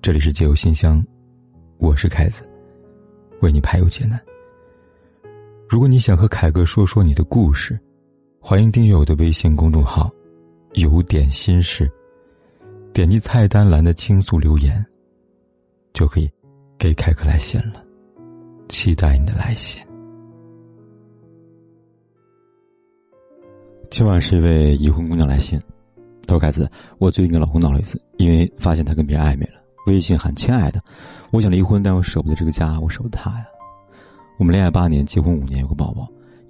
这里是解忧信箱，我是凯子，为你排忧解难。如果你想和凯哥说说你的故事，欢迎订阅我的微信公众号“有点心事”，点击菜单栏的倾诉留言，就可以给凯哥来信了。期待你的来信。今晚是一位已婚姑娘来信，她说：“凯子，我最近跟老公闹了一次，因为发现他跟别人暧昧了。”微信喊亲爱的，我想离婚，但我舍不得这个家，我舍不得他呀。我们恋爱八年，结婚五年，有个宝宝，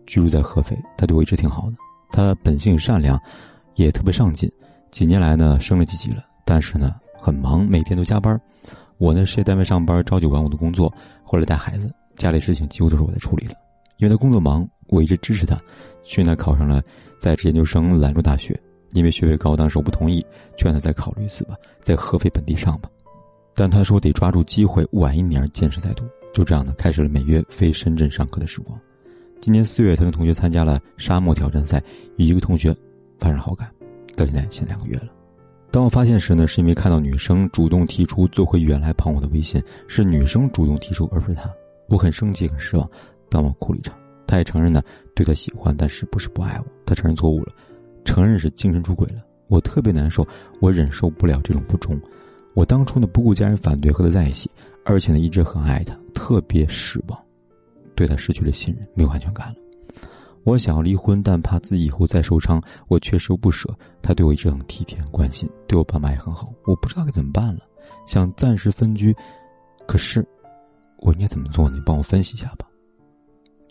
居住在合肥。他对我一直挺好的，他本性善良，也特别上进。几年来呢，升了几级了，但是呢，很忙，每天都加班。我呢，事业单位上班，朝九晚五的工作，后来带孩子，家里事情几乎都是我在处理了。因为他工作忙，我一直支持他。去年他考上了在职研究生，兰州大学。因为学费高，当时我不同意，劝他再考虑一次吧，在合肥本地上吧。但他说得抓住机会，晚一年见识再多。就这样呢，开始了每月飞深圳上课的时光。今年四月，他跟同学参加了沙漠挑战赛，与一个同学发生好感，到现在现两个月了。当我发现时呢，是因为看到女生主动提出做回原来朋友的微信，是女生主动提出，而不是他。我很生气，很失望，但我哭了一场。他也承认呢，对他喜欢，但是不是不爱我。他承认错误了，承认是精神出轨了。我特别难受，我忍受不了这种不忠。我当初呢不顾家人反对和他在一起，而且呢一直很爱他，特别失望，对他失去了信任，没有安全感了。我想要离婚，但怕自己以后再受伤，我确实不舍。他对我一直很体贴、很关心，对我爸妈也很好。我不知道该怎么办了，想暂时分居，可是我应该怎么做？你帮我分析一下吧。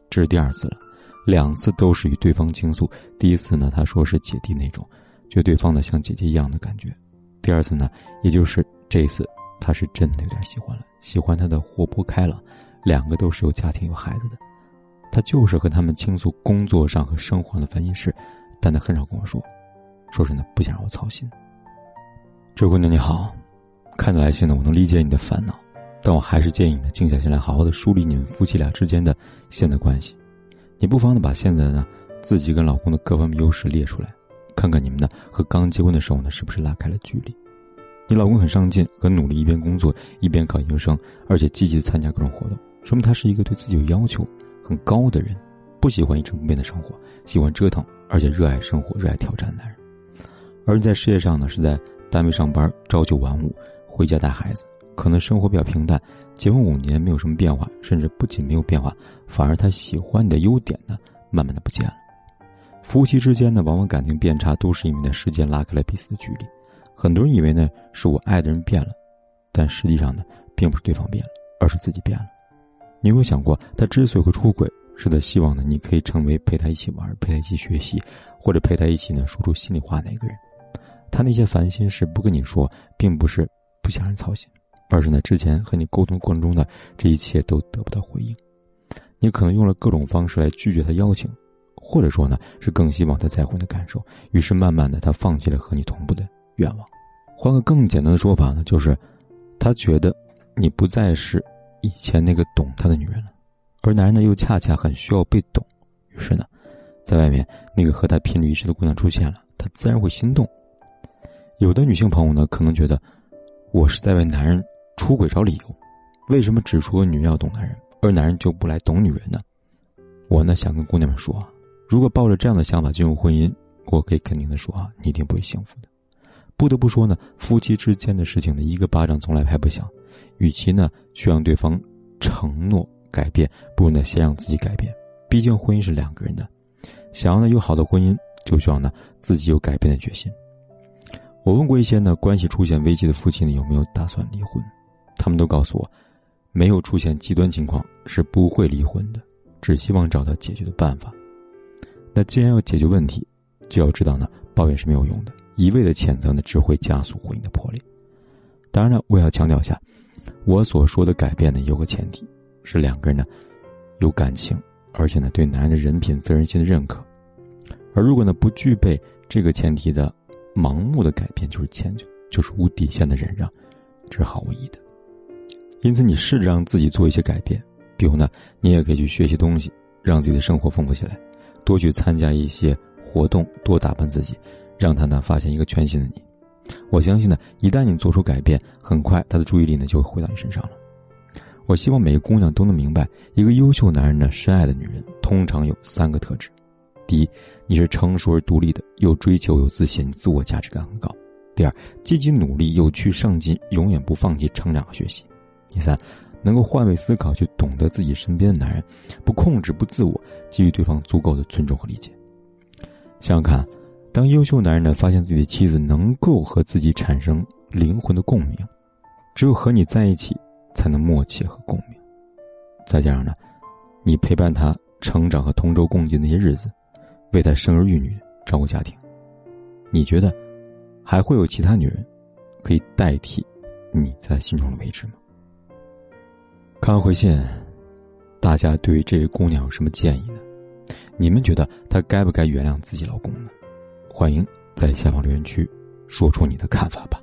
这是第二次了，两次都是与对方倾诉。第一次呢，他说是姐弟那种，觉得对方呢像姐姐一样的感觉。第二次呢，也就是。这一次，他是真的有点喜欢了，喜欢他的活泼开朗，两个都是有家庭有孩子的，他就是和他们倾诉工作上和生活上的烦心事，但他很少跟我说，说是呢不想让我操心。这姑娘你好，看到来信呢，我能理解你的烦恼，但我还是建议你呢静下心来，好好的梳理你们夫妻俩之间的现在关系，你不妨呢把现在呢自己跟老公的各方面优势列出来，看看你们呢和刚结婚的时候呢是不是拉开了距离。你老公很上进，很努力，一边工作一边考研究生，而且积极参加各种活动，说明他是一个对自己有要求很高的人，不喜欢一成不变的生活，喜欢折腾，而且热爱生活、热爱挑战的男人。而你在事业上呢，是在单位上班，朝九晚五，回家带孩子，可能生活比较平淡。结婚五年没有什么变化，甚至不仅没有变化，反而他喜欢你的优点呢，慢慢的不见了。夫妻之间呢，往往感情变差，都是因为时间拉开了彼此的距离。很多人以为呢是我爱的人变了，但实际上呢并不是对方变了，而是自己变了。你有没有想过，他之所以会出轨，是他希望呢你可以成为陪他一起玩、陪他一起学习，或者陪他一起呢说出心里话那个人。他那些烦心事不跟你说，并不是不想人操心，而是呢之前和你沟通过程中的这一切都得不到回应。你可能用了各种方式来拒绝他邀请，或者说呢是更希望他在乎的感受，于是慢慢的他放弃了和你同步的。愿望，换个更简单的说法呢，就是，他觉得你不再是以前那个懂他的女人了，而男人呢又恰恰很需要被懂，于是呢，在外面那个和他频率一致的姑娘出现了，他自然会心动。有的女性朋友呢可能觉得，我是在为男人出轨找理由，为什么只说女人要懂男人，而男人就不来懂女人呢？我呢想跟姑娘们说啊，如果抱着这样的想法进入婚姻，我可以肯定的说啊，你一定不会幸福的。不得不说呢，夫妻之间的事情呢，一个巴掌从来拍不响。与其呢去让对方承诺改变，不如呢先让自己改变。毕竟婚姻是两个人的，想要呢有好的婚姻，就需要呢自己有改变的决心。我问过一些呢关系出现危机的夫妻呢有没有打算离婚，他们都告诉我，没有出现极端情况是不会离婚的，只希望找到解决的办法。那既然要解决问题，就要知道呢抱怨是没有用的。一味的谴责呢，只会加速婚姻的破裂。当然了，我要强调一下，我所说的改变呢，有个前提，是两个人呢有感情，而且呢对男人的人品、责任心的认可。而如果呢不具备这个前提的，盲目的改变就是迁就，就是无底线的忍让，这是毫无意义的。因此，你试着让自己做一些改变，比如呢，你也可以去学习东西，让自己的生活丰富起来，多去参加一些活动，多打扮自己。让他呢发现一个全新的你，我相信呢，一旦你做出改变，很快他的注意力呢就会回到你身上了。我希望每个姑娘都能明白，一个优秀男人呢深爱的女人通常有三个特质：第一，你是成熟而独立的，有追求、有自信，自我价值感很高；第二，积极努力、有趣上进，永远不放弃成长和学习；第三，能够换位思考，去懂得自己身边的男人，不控制、不自我，给予对方足够的尊重和理解。想想看。当优秀男人呢发现自己的妻子能够和自己产生灵魂的共鸣，只有和你在一起才能默契和共鸣。再加上呢，你陪伴他成长和同舟共济那些日子，为他生儿育女、照顾家庭，你觉得还会有其他女人可以代替你在心中的位置吗？看完回信，大家对于这位姑娘有什么建议呢？你们觉得她该不该原谅自己老公呢？欢迎在下方留言区说出你的看法吧。